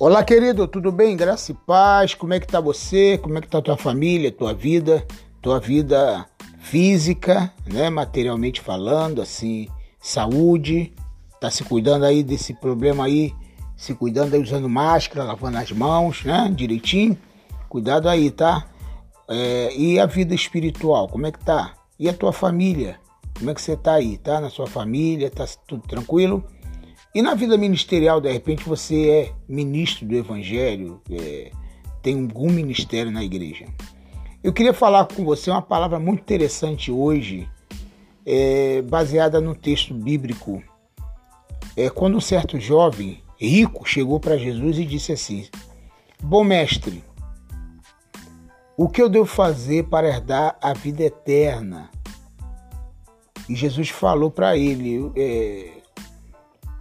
Olá, querido, tudo bem? Graça e paz. Como é que tá você? Como é que tá tua família, tua vida, tua vida física, né, materialmente falando, assim, saúde. Tá se cuidando aí desse problema aí, se cuidando aí usando máscara, lavando as mãos, né, direitinho. Cuidado aí, tá? É, e a vida espiritual, como é que tá? E a tua família? Como é que você tá aí? Tá na sua família? Tá tudo tranquilo? E na vida ministerial, de repente, você é ministro do Evangelho, é, tem algum ministério na igreja. Eu queria falar com você uma palavra muito interessante hoje, é, baseada no texto bíblico. É, quando um certo jovem rico chegou para Jesus e disse assim: Bom mestre, o que eu devo fazer para herdar a vida eterna? E Jesus falou para ele: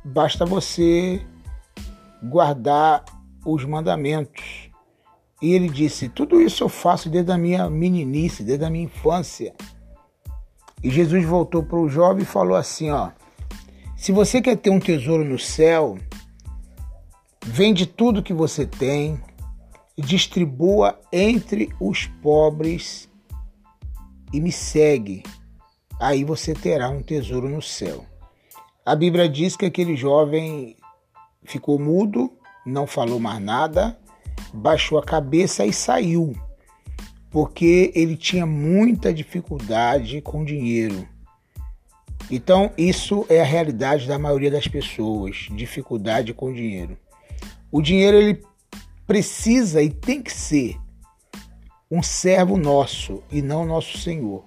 basta você guardar os mandamentos. E ele disse: Tudo isso eu faço desde a minha meninice, desde a minha infância. E Jesus voltou para o jovem e falou assim: Ó, se você quer ter um tesouro no céu, vende tudo que você tem e distribua entre os pobres e me segue. Aí você terá um tesouro no céu. A Bíblia diz que aquele jovem ficou mudo, não falou mais nada, baixou a cabeça e saiu, porque ele tinha muita dificuldade com dinheiro. Então, isso é a realidade da maioria das pessoas, dificuldade com dinheiro. O dinheiro ele precisa e tem que ser um servo nosso e não nosso Senhor.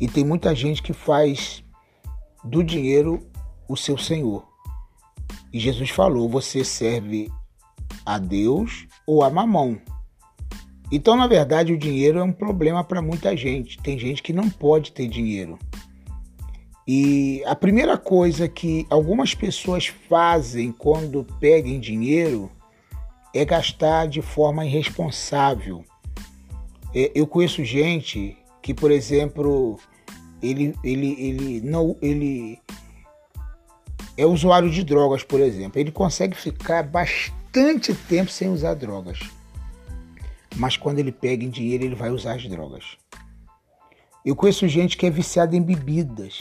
E tem muita gente que faz do dinheiro o seu Senhor. E Jesus falou: você serve a Deus ou a mamão. Então, na verdade, o dinheiro é um problema para muita gente. Tem gente que não pode ter dinheiro. E a primeira coisa que algumas pessoas fazem quando pegam dinheiro é gastar de forma irresponsável. É, eu conheço gente que, por exemplo, ele, ele, ele, não, ele é usuário de drogas, por exemplo. Ele consegue ficar bastante tempo sem usar drogas. Mas quando ele pega em dinheiro, ele vai usar as drogas. Eu conheço gente que é viciada em bebidas.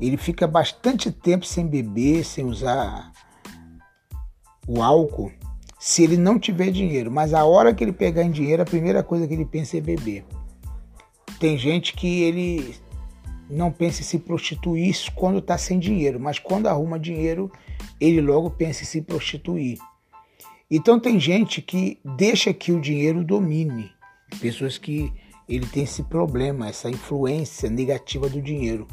Ele fica bastante tempo sem beber, sem usar o álcool, se ele não tiver dinheiro. Mas a hora que ele pegar em dinheiro, a primeira coisa que ele pensa é beber. Tem gente que ele não pensa em se prostituir quando está sem dinheiro, mas quando arruma dinheiro, ele logo pensa em se prostituir. Então tem gente que deixa que o dinheiro domine, pessoas que ele tem esse problema, essa influência negativa do dinheiro.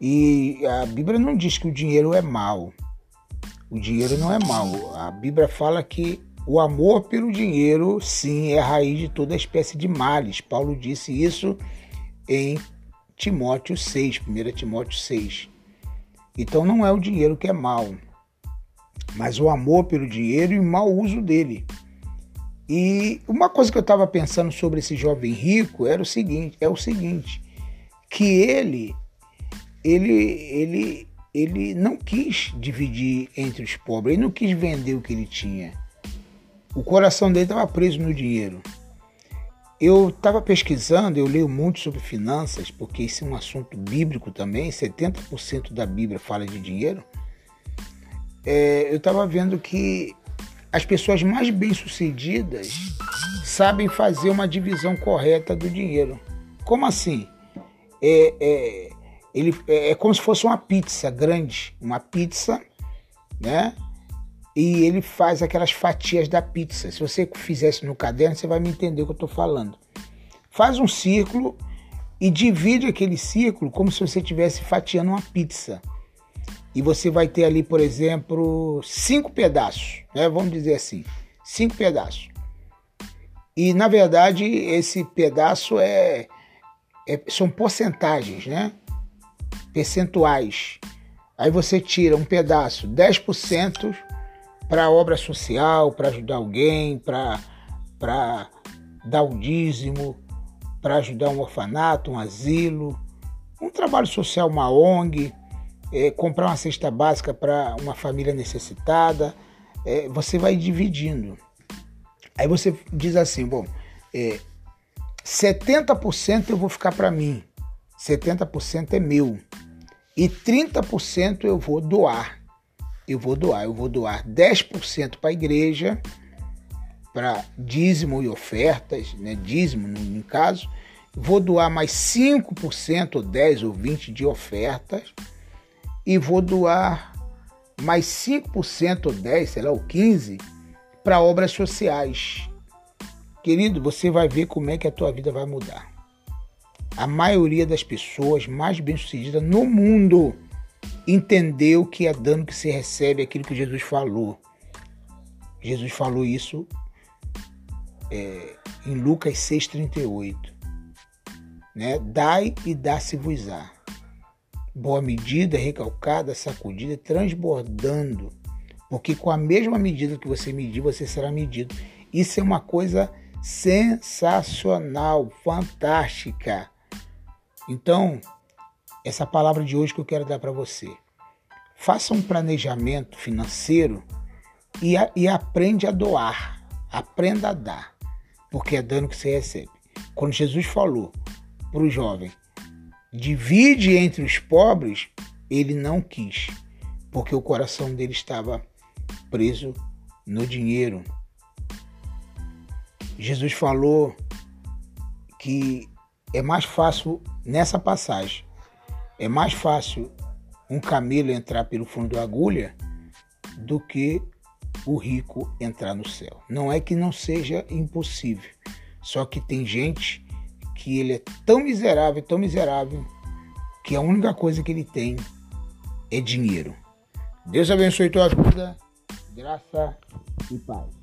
E a Bíblia não diz que o dinheiro é mal. O dinheiro não é mal. A Bíblia fala que o amor pelo dinheiro, sim, é a raiz de toda espécie de males. Paulo disse isso em Timóteo 6, 1 Timóteo 6. Então não é o dinheiro que é mal, mas o amor pelo dinheiro e o mau uso dele. E uma coisa que eu estava pensando sobre esse jovem rico era o seguinte, é o seguinte, que ele ele ele ele não quis dividir entre os pobres, ele não quis vender o que ele tinha. O coração dele estava preso no dinheiro. Eu estava pesquisando, eu leio muito sobre finanças, porque isso é um assunto bíblico também, 70% da Bíblia fala de dinheiro. É, eu estava vendo que as pessoas mais bem-sucedidas sabem fazer uma divisão correta do dinheiro. Como assim? É, é, ele, é, é como se fosse uma pizza grande, uma pizza, né? E ele faz aquelas fatias da pizza. Se você fizesse no caderno, você vai me entender o que eu estou falando. Faz um círculo e divide aquele círculo como se você estivesse fatiando uma pizza. E você vai ter ali, por exemplo, cinco pedaços, né? vamos dizer assim, cinco pedaços. E na verdade esse pedaço é, é são porcentagens, né? Percentuais. Aí você tira um pedaço, 10% para obra social, para ajudar alguém, para dar o dízimo, para ajudar um orfanato, um asilo, um trabalho social, uma ONG, é, comprar uma cesta básica para uma família necessitada, é, você vai dividindo. Aí você diz assim, bom, é, 70% eu vou ficar para mim, 70% é meu e 30% eu vou doar. Eu vou doar, eu vou doar 10% para a igreja, para dízimo e ofertas, né? dízimo no caso, vou doar mais 5% ou 10 ou 20 de ofertas e vou doar mais 5% ou 10, sei lá, ou 15 para obras sociais. Querido, você vai ver como é que a tua vida vai mudar. A maioria das pessoas mais bem-sucedidas no mundo entendeu que é dano que se recebe aquilo que Jesus falou. Jesus falou isso é, em Lucas 6,38. Né? Dai e dá-se-vos-á. Boa medida, recalcada, sacudida, transbordando. Porque com a mesma medida que você medir, você será medido. Isso é uma coisa sensacional, fantástica. Então, essa palavra de hoje que eu quero dar para você. Faça um planejamento financeiro e, a, e aprende a doar. Aprenda a dar, porque é dano que você recebe. Quando Jesus falou para o jovem, divide entre os pobres, ele não quis, porque o coração dele estava preso no dinheiro. Jesus falou que é mais fácil nessa passagem, é mais fácil um camelo entrar pelo fundo da agulha do que o rico entrar no céu. Não é que não seja impossível, só que tem gente que ele é tão miserável, tão miserável, que a única coisa que ele tem é dinheiro. Deus abençoe tua vida, graça e paz.